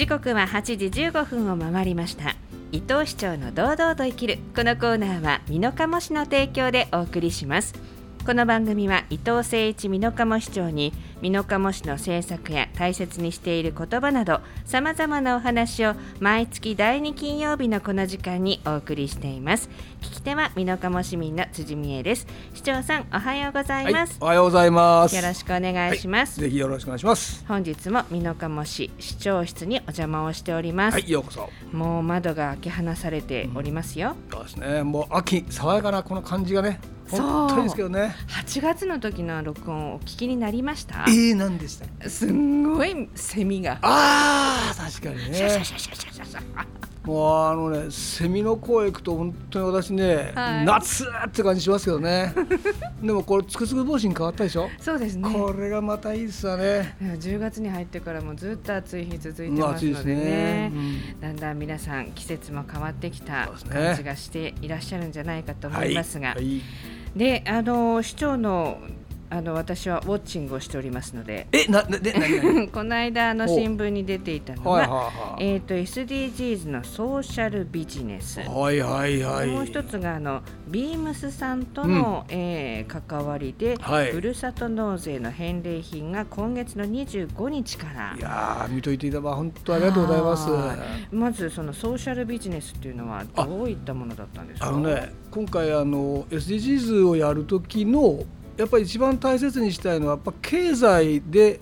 時刻は8時15分を回りました。伊藤市長の堂々と生きる。このコーナーは美濃加茂市の提供でお送りします。この番組は伊藤誠一美濃加茂市長に美濃加茂市の政策や大切にしている言葉などさまざまなお話を毎月第2金曜日のこの時間にお送りしています。聞き手は美濃加茂市民の辻美恵です。市長さんおはようございます、はい、おはようございます。よろしくお願いします、ぜひよろしくお願いします。本日も美濃加茂市市長室にお邪魔をしております、はいようこそ。もう窓が開け放されておりますよ、そうですね。もう秋爽やかなこの感じがね本当にですけどね。8月の時の録音お聞きになりました？えー、何でしたすんごいセミが。あー確かにね。もうあのねセミの声行くと本当に私ね、はい。夏って感じしますけどね。でもこれつくつく帽子に変わったでしょ、そうですね。これがまたいいですよね。でも10月に入ってからもずっと暑い日続いてうんますのでね。ね、だんだん皆さん季節も変わってきた感じがしていらっしゃるんじゃないかとうん思いますが、はい。はいであの市長のあの私はウォッチングをしておりますので。えななで この間あの新聞に出ていたのは、はいはい。えー、と SDGs のソーシャルビジネス、はいはいはい。はいもう一つがあのビームスさんとの、えー関わりで、はい。ふるさと納税の返礼品が今月の25日から。いやー見といていただば本当ありがとうございます。はまずそのソーシャルビジネスっていうのはどういったものだったんですか？あのね今回あの SDGs をやる時のやっぱり一番大切にしたいのはやっぱ経済で、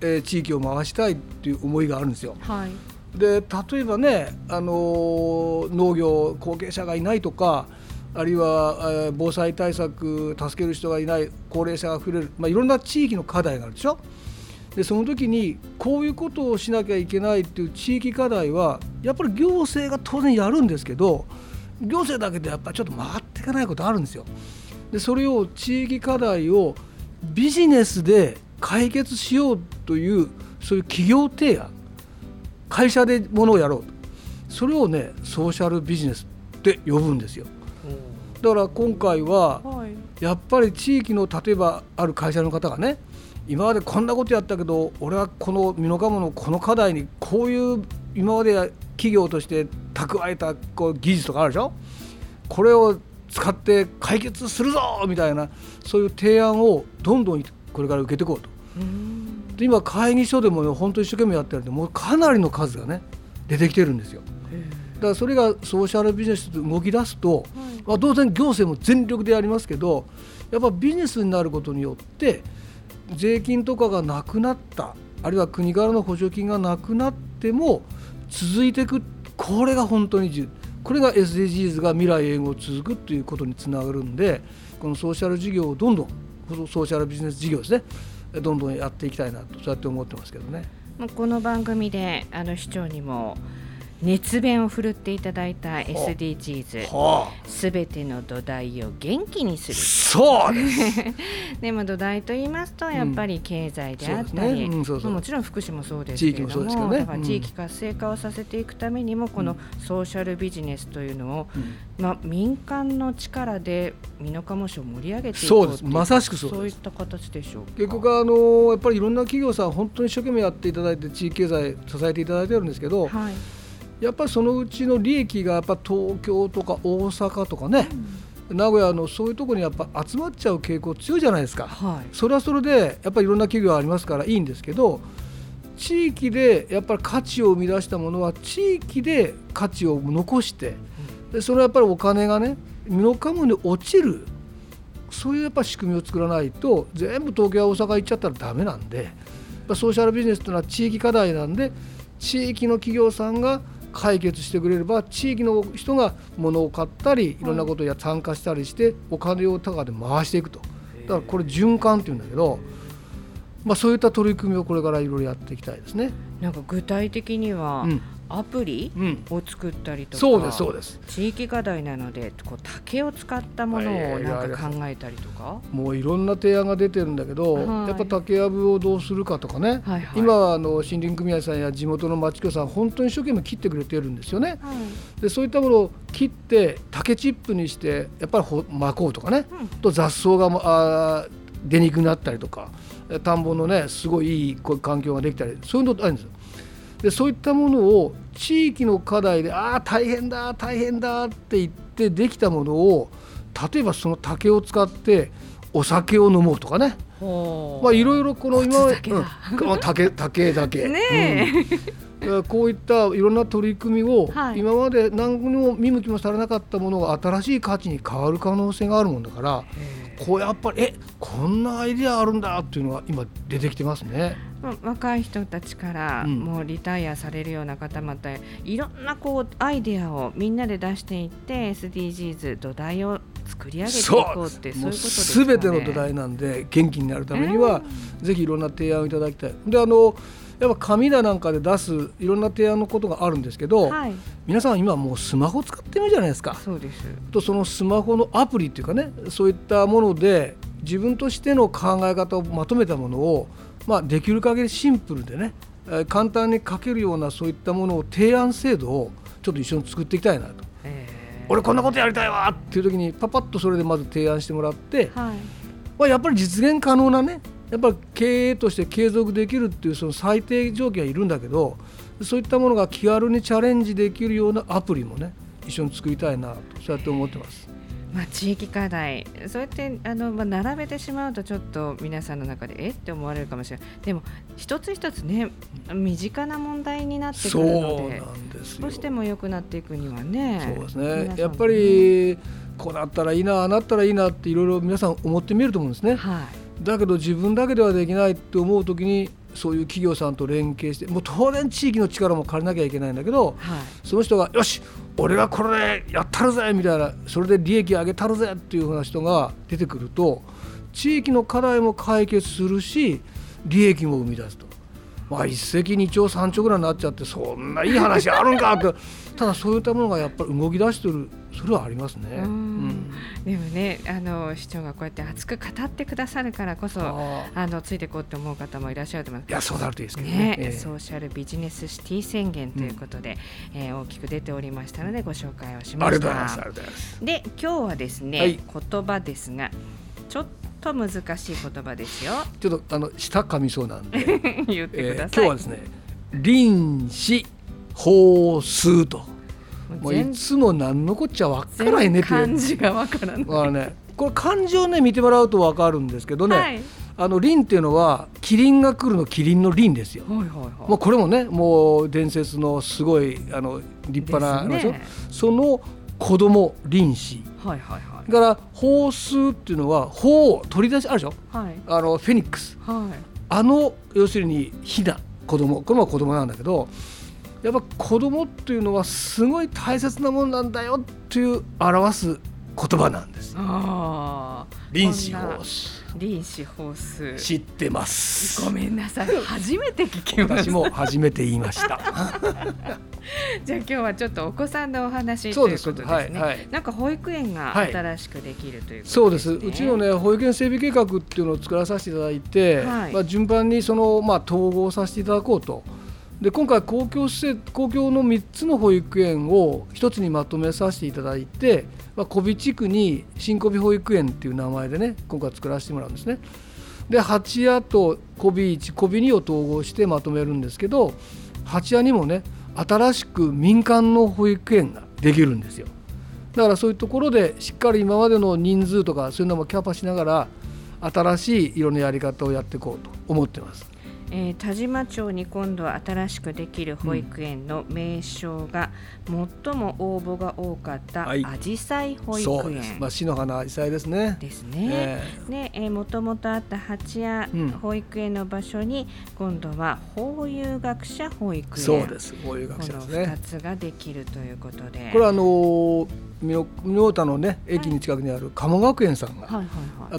えー地域を回したいっていう思いがあるんですよ。はいで例えばね、あのー農業後継者がいないとかあるいは、えー防災対策助ける人がいない高齢者が増える、まあ、いろんな地域の課題があるでしょ。でその時にこういうことをしなきゃいけないっていう地域課題はやっぱり行政が当然やるんですけど行政だけでやっぱりちょっと回っていかないことあるんですよ。でそれを地域課題をビジネスで解決しようというそういう企業提案会社でものをやろうそれをねソーシャルビジネスって呼ぶんですよ。だから今回ははい。やっぱり地域の例えばある会社の方がね今までこんなことやったけど俺はこの美濃加茂のこの課題にこういう今まで企業として蓄えたこう技術とかあるでしょ？これを使って解決するぞみたいなそういう提案をどんどんこれから受けていこうと。うん。で今会議所でもね本当一生懸命やってるんでもうかなりの数がね出てきてるんですよ。だからそれがソーシャルビジネスと動き出すと、まあ、当然行政も全力でやりますけどやっぱビジネスになることによって税金とかがなくなったあるいは国からの補助金がなくなっても続いていくこれが本当に重要これが SDGs が未来永劫続くということにつながるんでこのソーシャル事業をどんどんソーシャルビジネス事業ですねどんどんやっていきたいなとそうやって思ってますけどね。この番組であの市長にも熱弁を振るっていただいた SDGs はすべての土台を元気にすあ、る。そうです。でも土台と言いますとやっぱり経済であったり、ね。うんそうそう。もちろん福祉もそうですけれどもね。だからうん。地域活性化をさせていくためにもこのソーシャルビジネスというのを、まあ、民間の力で美濃加茂市を盛り上げていこうそうです。まさしくそういった形でしょうか。結局あのやっぱりいろんな企業さん本当に一生懸命やっていただいて地域経済支えていただいてるんですけど、はいやっぱりそのうちの利益がやっぱ東京とか大阪とかね、名古屋のそういうところにやっぱ集まっちゃう傾向強いじゃないですか。はい。それはそれでやっぱりいろんな企業ありますからいいんですけど地域でやっぱり価値を生み出したものは地域で価値を残してでそれはやっぱりお金がね美濃加茂に落ちるそういうやっぱ仕組みを作らないと全部東京や大阪行っちゃったらダメなんでソーシャルビジネスというのは地域課題なんで地域の企業さんが解決してくれれば地域の人が物を買ったりい。ろんなことや参加したりしてお金を高で回していくと。だからこれ循環っていうんだけど、まあ、そういった取り組みをこれからいろいろやっていきたいですね。なんか具体的にはうんアプリうん、を作ったりとか、そうですそうです。地域課題なのでこう竹を使ったものをなんか考えたりとか、もういろんな提案が出てるんだけど、はい。やっぱ竹やぶをどうするかとかね、はいはい、今はあの森林組合さんや地元の町協さん本当に一生懸命切ってくれてるんですよね。はい。でそういったものを切って竹チップにしてやっぱりほ巻こうとかね、うん。と雑草があー出にくくなったりとか。田んぼのねすごいいい環境ができたり。そういうのあるんですよ。でそういったものを地域の課題でああ大変だ大変だって言ってできたものを例えばその竹を使ってお酒を飲もうとかね。まあいろいろこの今まで、うん、竹竹だけ。ねうん、こういったいろんな取り組みを、今まで何にも見向きもされなかったものが新しい価値に変わる可能性があるもんだからこうやっぱりえこんなアイデアあるんだっていうのが今出てきてますね。若い人たちから、もうリタイアされるような方またいろんなこうアイデアをみんなで出していって SDGs 土台を作り上げていこうってそういうことですね。全ての土台なんで元気になるためには、えー、ぜひいろんな提案をいただきたい。であのやっぱ紙だなんかで出すいろんな提案のことがあるんですけど、はい、皆さん今もうスマホ使ってるじゃないですか。そうですとそのスマホのアプリっていうかねそういったもので自分としての考え方をまとめたものを、まあ、できる限りシンプルでね簡単に書けるようなそういったものを提案制度をちょっと一緒に作っていきたいなと。えー、俺こんなことやりたいわっていう時にパパッとそれでまず提案してもらって、はい、まあ、やっぱり実現可能なねやっぱり経営として継続できるっていうその最低条件はいるんだけどそういったものが気軽にチャレンジできるようなアプリもね一緒に作りたいなとそうやって思ってます。まあ、地域課題。そうやってあの、まあ、並べてしまうとちょっと皆さんの中でえって思われるかもしれない。でも一つ一つね身近な問題になってくるので少しでも良くなっていくにはねそうですね。やっぱりこうなったらいいなあなったらいいなっていろいろ皆さん思ってみると思うんですね。はい。だけど自分だけではできないって思う時にそういう企業さんと連携してもう当然地域の力も借りなきゃいけないんだけど、はい、その人がよし俺がこれでやったるぜみたいなそれで利益上げたるぜっていうふうな人が出てくると地域の課題も解決するし利益も生み出すと。まあ一石二鳥三鳥ぐらいになっちゃってそんないい話あるんかってただそういったものがやっぱり動き出してるそれはありますね。うん、でもねあの市長がこうやって熱く語ってくださるからこそあのついていこうと思う方もいらっしゃると思います。いやそうなるといいですけどね、ねえー、ソーシャルビジネスシティ宣言ということで、うん、えー、大きく出ておりましたのでご紹介をしました。ありがとうございます。ますで今日はですね、はい、言葉ですがちょっと難しい言葉ですよ。ちょっとあの舌噛みそうなんで 言ってください。えー、今日はですね臨死法数と。もういつも何のこっちゃ分からへんねって漢字が分からない。ね、これ漢字をね見てもらうと分かるんですけどね、はい、あの輪っていうのはキリンが来るのキリンの輪ですよ。はいはいはい、もうこれもねもう伝説のすごいあの立派な、ね、その子供輪子。はいはいはい。だから宝数っていうのは宝取り出しあるでしょ？はい。あのフェニックス。はい。あの要するにひな子供これも子供なんだけど。やっぱ子供っていうのはすごい大切なものなんだよっていう表す言葉なんです。臨死法数。臨死法数。知ってます。ごめんなさい。初めて聞きました。私も初めて言いました。じゃあ今日はちょっとお子さんのお話ということですね。はいはい、なんか保育園が新しくできるという、ねはい、そうです。うちのね保育園整備計画っていうのを作らさせていただいて、はい、まあ順番にそのまあ統合させていただこうと。で今回公共施設公共の3つの保育園を1つにまとめさせていただいて、まあ、小尾地区に新小尾保育園っていう名前でね今回作らせてもらうんですね。で八谷と小尾1小尾2を統合してまとめるんですけど八谷にもね新しく民間の保育園ができるんですよ。だからそういうところでしっかり今までの人数とかそういうのもキャパしながら新しい色のやり方をやっていこうと思ってます。えー、田島町に今度は新しくできる保育園の名称が、最も応募が多かったあじさい保育園、まあ、市の花あじさいですね。ですね。えー、で、えー、もともとあった八谷保育園の場所に、今度は法有学者保育園そうです法有学者ですね。二つができるということで。これはあのー妙田のね駅に近くにある鴨学園さんが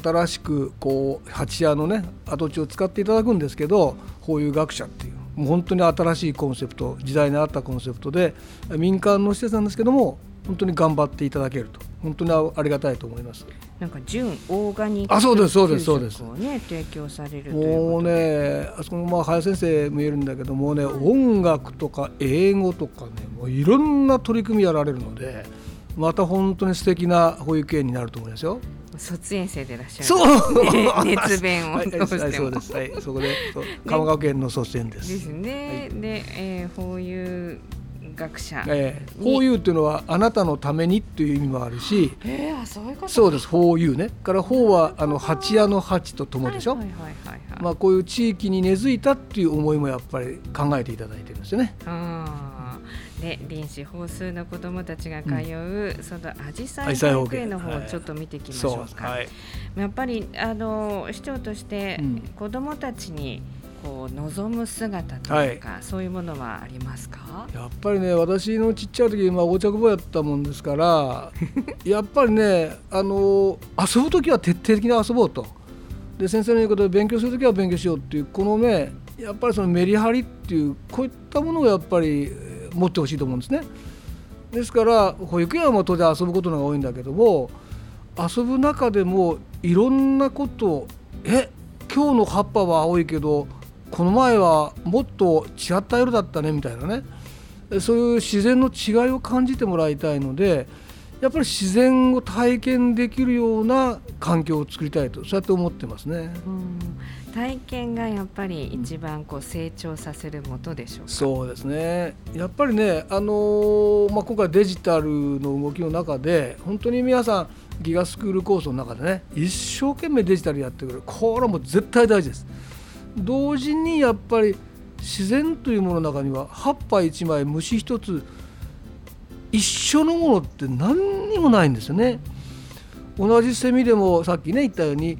新しくこう八谷のね跡地を使っていただくんですけど法有学者っていうもう本当に新しいコンセプト時代に合ったコンセプトで民間の施設なんですけども本当に頑張っていただけると本当にありがたいと思います。なんか純オーガニックあそうですそうですそうです。ね提供されるもうねあそこのまあ林先生も言えるんだけどもね音楽とか英語とかねもういろんな取り組みやられるので。また本当に素敵な保育園になると思いますよ。卒園生でいらっしゃる。そう、ね 熱弁をはい、はいそうです。はい、そこで、そう鎌川県の卒園で。ですすね。で、えー、法有学者。ええ、法有っていうのはあなたのためにっていう意味もあるし、えー、あそういうこと。そうです。法有ね。から法はあの八屋の八と友でしょ。はいはいはいはい、はい。まあこういう地域に根付いたっていう思いもやっぱり考えていただいてるんですよね。あーで臨死法数の子どもたちが通う、そのアジサイ保保育園の方はい。をちょっと見ていきましょうか。はい。やっぱりあの市長としてうん。子どもたちにこう望む姿というか、そういうものはありますか？やっぱりね私のちっちゃい時まあ横着坊やったもんですから やっぱりねあの遊ぶ時は徹底的に遊ぼうと。で先生の言うことで勉強する時は勉強しようっていうこのねやっぱりそのメリハリっていうこういったものをやっぱりえー持ってほしいと思うんですね。ですから保育園は当然遊ぶことのが多いんだけども遊ぶ中でもいろんなことをえ今日の葉っぱは青いけどこの前はもっと違った色だったねみたいなねそういう自然の違いを感じてもらいたいのでやっぱり自然を体験できるような環境を作りたいとそうやって思ってますね。うん体験がやっぱり一番こう成長させるもとでしょうか？そうですねやっぱりね、あのーまあ、今回デジタルの動きの中で本当に皆さんギガスクールコースの中でね一生懸命デジタルやってくるこれはもう絶対大事です。同時にやっぱり自然というものの中には葉っぱ一枚虫一つ一緒のものって何にもないんですよね。同じセミでもさっきね言ったように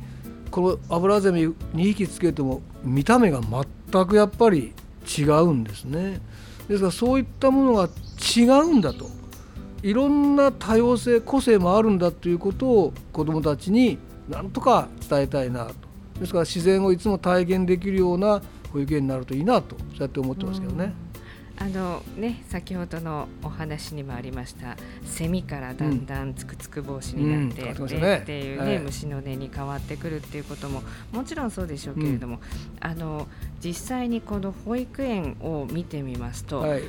このアブラゼミ2匹つけても見た目が全くやっぱり違うんですね。ですからそういったものが違うんだといろんな多様性個性もあるんだということを子どもたちになんとか伝えたいなとですから自然をいつも体現できるような保育園になるといいなとそうやって思ってますけどね。あのね先ほどのお話にもありましたセミからだんだんつくつく帽子になって、うん変わってましでたね。っていうね、はい。虫の音に変わってくるっていうことももちろんそうでしょうけれども、あの実際にこの保育園を見てみますと、はい、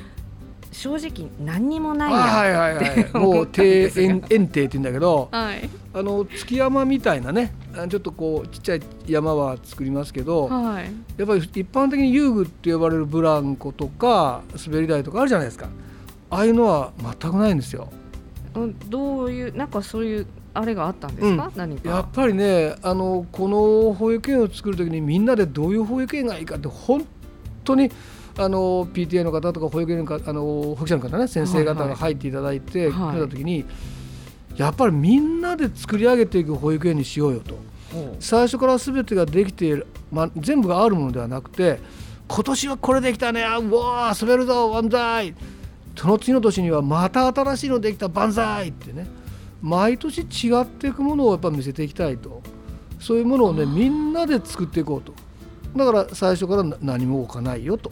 正直何にもないあはいやはいはい。もう庭園園庭って言うんだけどはい。あの月山みたいなねあちょっとこうちっちゃい山は作りますけど、はい。やっぱり一般的に遊具って呼ばれるブランコとか滑り台とかあるじゃないですか。ああいうのは全くないんですよ。うんどういうなんかそういうあれがあったんですか、うん。何か。やっぱりねあのこの保育園を作る時にみんなでどういう保育園がいいかって本当にあの PTA の方とか保育園の方あの保育者の方ね先生方が入っていただいてはい。くれた時に、やっぱりみんなで作り上げていく保育園にしようよと。ほ最初から全てができている、まあ、全部があるものではなくて今年はこれできたねあうわー滑るぞ万歳。その次の年にはまた新しいのできた万歳ってね。毎年違っていくものをやっぱ見せていきたいと。そういうものをねみんなで作っていこうと。だから最初からな何も置かないよと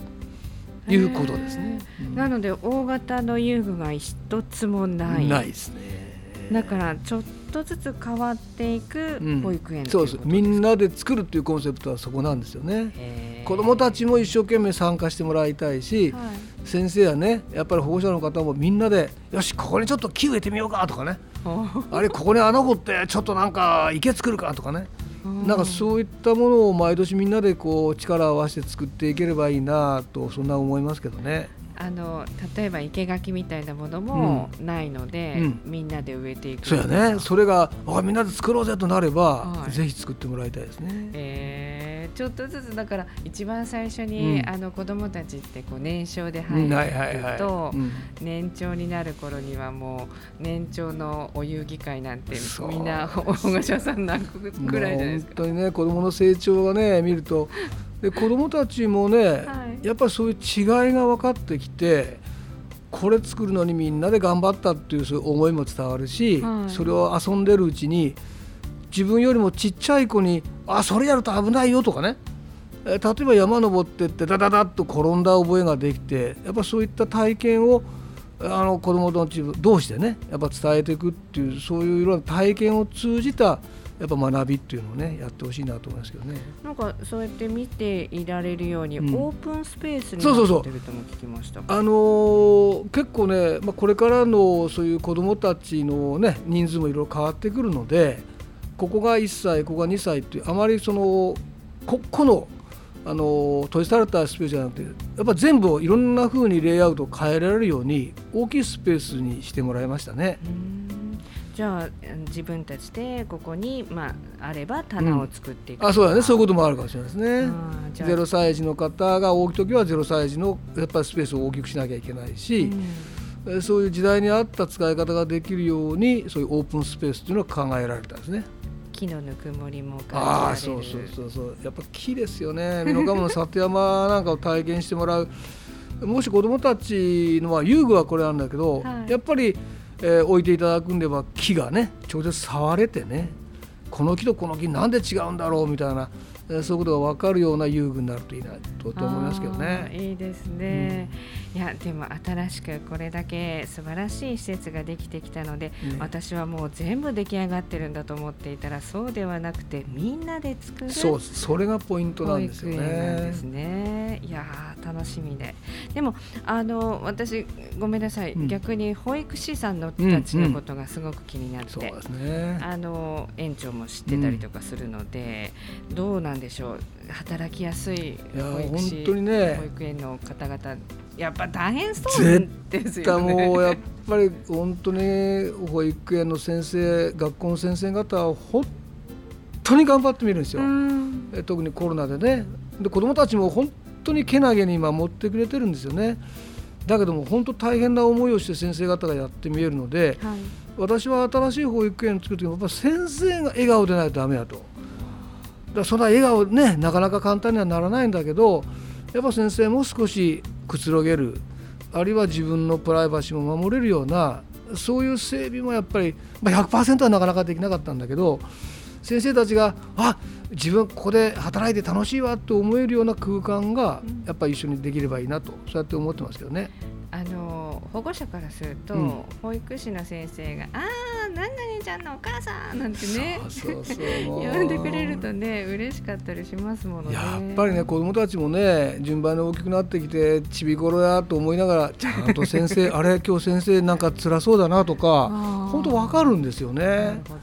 いうことですね。うなので大型の遊具が一つもない。ないですね。だからちょっとずつ変わっていくうん。保育園ううことですみんなで作るっていうコンセプトはそこなんですよね。子どもたちも一生懸命参加してもらいたいし、はい。先生やねやっぱり保護者の方もみんなでよしここにちょっと木植えてみようかとかね。あれここに穴掘ってちょっとなんか池作るかとかねなんかそういったものを毎年みんなでこう力を合わせて作っていければいいなとそんな思いますけどね。あの例えば生垣みたいなものもないので、うんみんなで植えていくそうやねそれがあみんなで作ろうぜとなれば、はいぜひ作ってもらいたいですね。えーちょっとずつだから一番最初に、うん。あの子供たちってこう年少でう入ん。はいはいるはい。年長になる頃にはもう年長のお遊戯会なんてみんな大御所さん何個ぐらいじゃないですか。本当にね子どもの成長がね 見ると。で子どもたちもね、はい。やっぱりそういう違いが分かってきてこれ作るのにみんなで頑張ったっていうそういう思いも伝わるし、はい。それを遊んでるうちに自分よりもちっちゃい子に「あそれやると危ないよ」とかねえー例えば山登ってってダダダッと転んだ覚えができてやっぱそういった体験をあの子どもたち同士でねやっぱ伝えていくっていうそういういろんな体験を通じたやっぱ学びっていうのをねやってほしいなと思いますけどね。なんかそうやって見ていられるように、うんオープンスペースにそうそうそうなってるとも聞きました。あのー結構ね、まあ、これからのそういう子どもたちの、ね、人数もいろいろ変わってくるのでここが1歳ここが2歳っていうあまりそのここの、あのー閉じされたスペースじゃなくてやっぱ全部をいろんな風にレイアウトを変えられるように大きいスペースにしてもらいましたね。じゃあ自分たちでここにまああれば棚を作っていくとか、あそうだねそういうこともあるかもしれないですね。あーじゃあ0歳児の方が大きい時は0歳児のやっぱりスペースを大きくしなきゃいけないし、えーそういう時代に合った使い方ができるようにそういうオープンスペースっていうのは考えられたんですね。木のぬくもりもああそうそうそうそう。やっぱ木ですよね。美濃加茂の里山なんかを体験してもらう。もし子どもたちのまあ遊具はこれなんだけど、はい。やっぱり、えー置いていただくんでは木がね直接触れてねこの木とこの木なんで違うんだろうみたいな、えーそういうことが分かるような遊具になるといいなとと思いますけどあね。ーいいですね、いやでも新しくこれだけ素晴らしい施設ができてきたので、ね私はもう全部出来上がってるんだと思っていたらそうではなくてみんなで作るそうそれがポイントな保んですよねです。ね。いやー楽しみで。でもあの私ごめんなさい、うん逆に保育士さんのたちのことがすごく気になって。そうですね。あの園長も知ってたりとかするので、どうなんでしょう。働きやすいや保育士本当にね。保育園の方々。やっぱ大変そうですだよね。もうやっぱり本当に保育園の先生学校の先生方は本当に頑張ってみるんですよ、う特にコロナでね。で子どもたちも本当にけなげに守ってくれてるんですよね。だけども本当大変な思いをして先生方がやってみえるのではい。私は新しい保育園を作る時もやっぱ先生が笑顔でないとダメだとだからそんな笑顔ねなかなか簡単にはならないんだけどやっぱ先生も少しくつろげるあるいは自分のプライバシーも守れるようなそういう整備もやっぱり、まあ、100%はなかなかできなかったんだけど先生たちがあ自分ここで働いて楽しいわと思えるような空間がやっぱり一緒にできればいいなとそうやって思ってますけどね。あの保護者からすると、うん。保育士の先生が「ああ何々ちゃんのお母さん」なんてね 呼んでくれるとね嬉しかったりしますものね。やっぱりね子どもたちもね順番に大きくなってきてちびころやと思いながらちゃんと先生 あれ今日先生なんか辛そうだなとか本当わかるんですよなるねほど。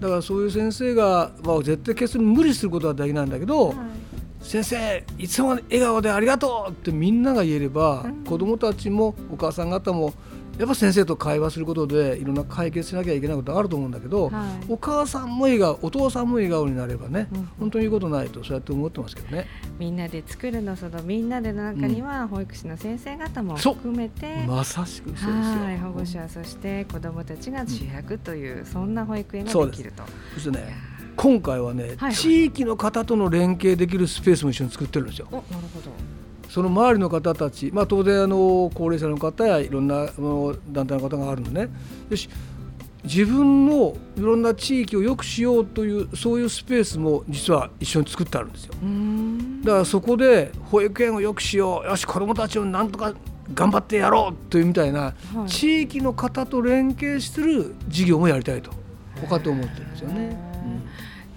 だからそういう先生が、まあ、絶対決して無理することはできないんだけど、はい先生いつも笑顔でありがとうってみんなが言えれば、うん。子どもたちもお母さん方もやっぱ先生と会話することでいろんな解決しなきゃいけないことあると思うんだけど、はい。お母さんも笑顔お父さんも笑顔になればね、うん。本当にいいことないとそうやって思ってますけどね。みんなで作るのそのみんなでの中には保育士の先生方も含めて、まさしくそうですよ。はい保護者そして子どもたちが主役という、そんな保育園ができると。そしてね今回はね、はい地域の方との連携できるスペースも一緒に作ってるんですよ。おなるほど。その周りの方たち、まあ、当然あの高齢者の方やいろんなあの団体の方があるのねよし自分のいろんな地域を良くしようというそういうスペースも実は一緒に作ってあるんですよ。だからそこで保育園を良くしようよし子どもたちをなんとか頑張ってやろうというみたいな、はい地域の方と連携する事業もやりたいと他と思ってるんですよね。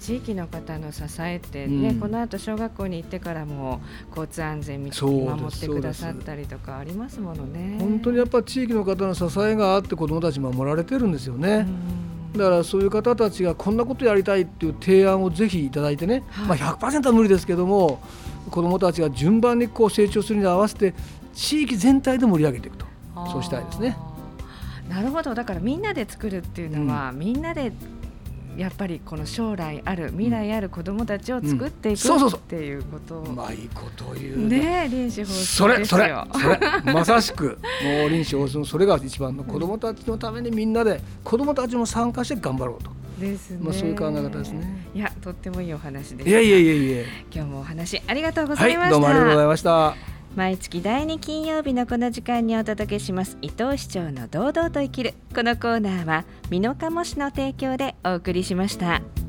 地域の方の支えってね、うん。この後小学校に行ってからも交通安全見守ってくださったりとかありますものね。本当にやっぱ地域の方の支えがあって子どもたち守られてるんですよね。うん。だからそういう方たちがこんなことやりたいっていう提案をぜひいただいてね、はい。まあ、100%は無理ですけども子どもたちが順番にこう成長するに合わせて地域全体で盛り上げていくと。そうしたいですね。なるほど。だからみんなで作るっていうのは、みんなでやっぱりこの将来ある未来ある子どもたちを作っていくっていうことをうまいこと言うね臨時放それそれ送ですよ。それまさしくもう臨床のそれが一番の子どもたちのためにみんなで子どもたちも参加して頑張ろうと、ですね。まあ、そういう考え方ですね。いやとってもいいお話でした。いやいやいやいや今日もお話ありがとうござはいいました。どうもありがとうございました。毎月第2金曜日のこの時間にお届けします伊藤市長の堂々と生きるこのコーナーは美濃加茂市の提供でお送りしました。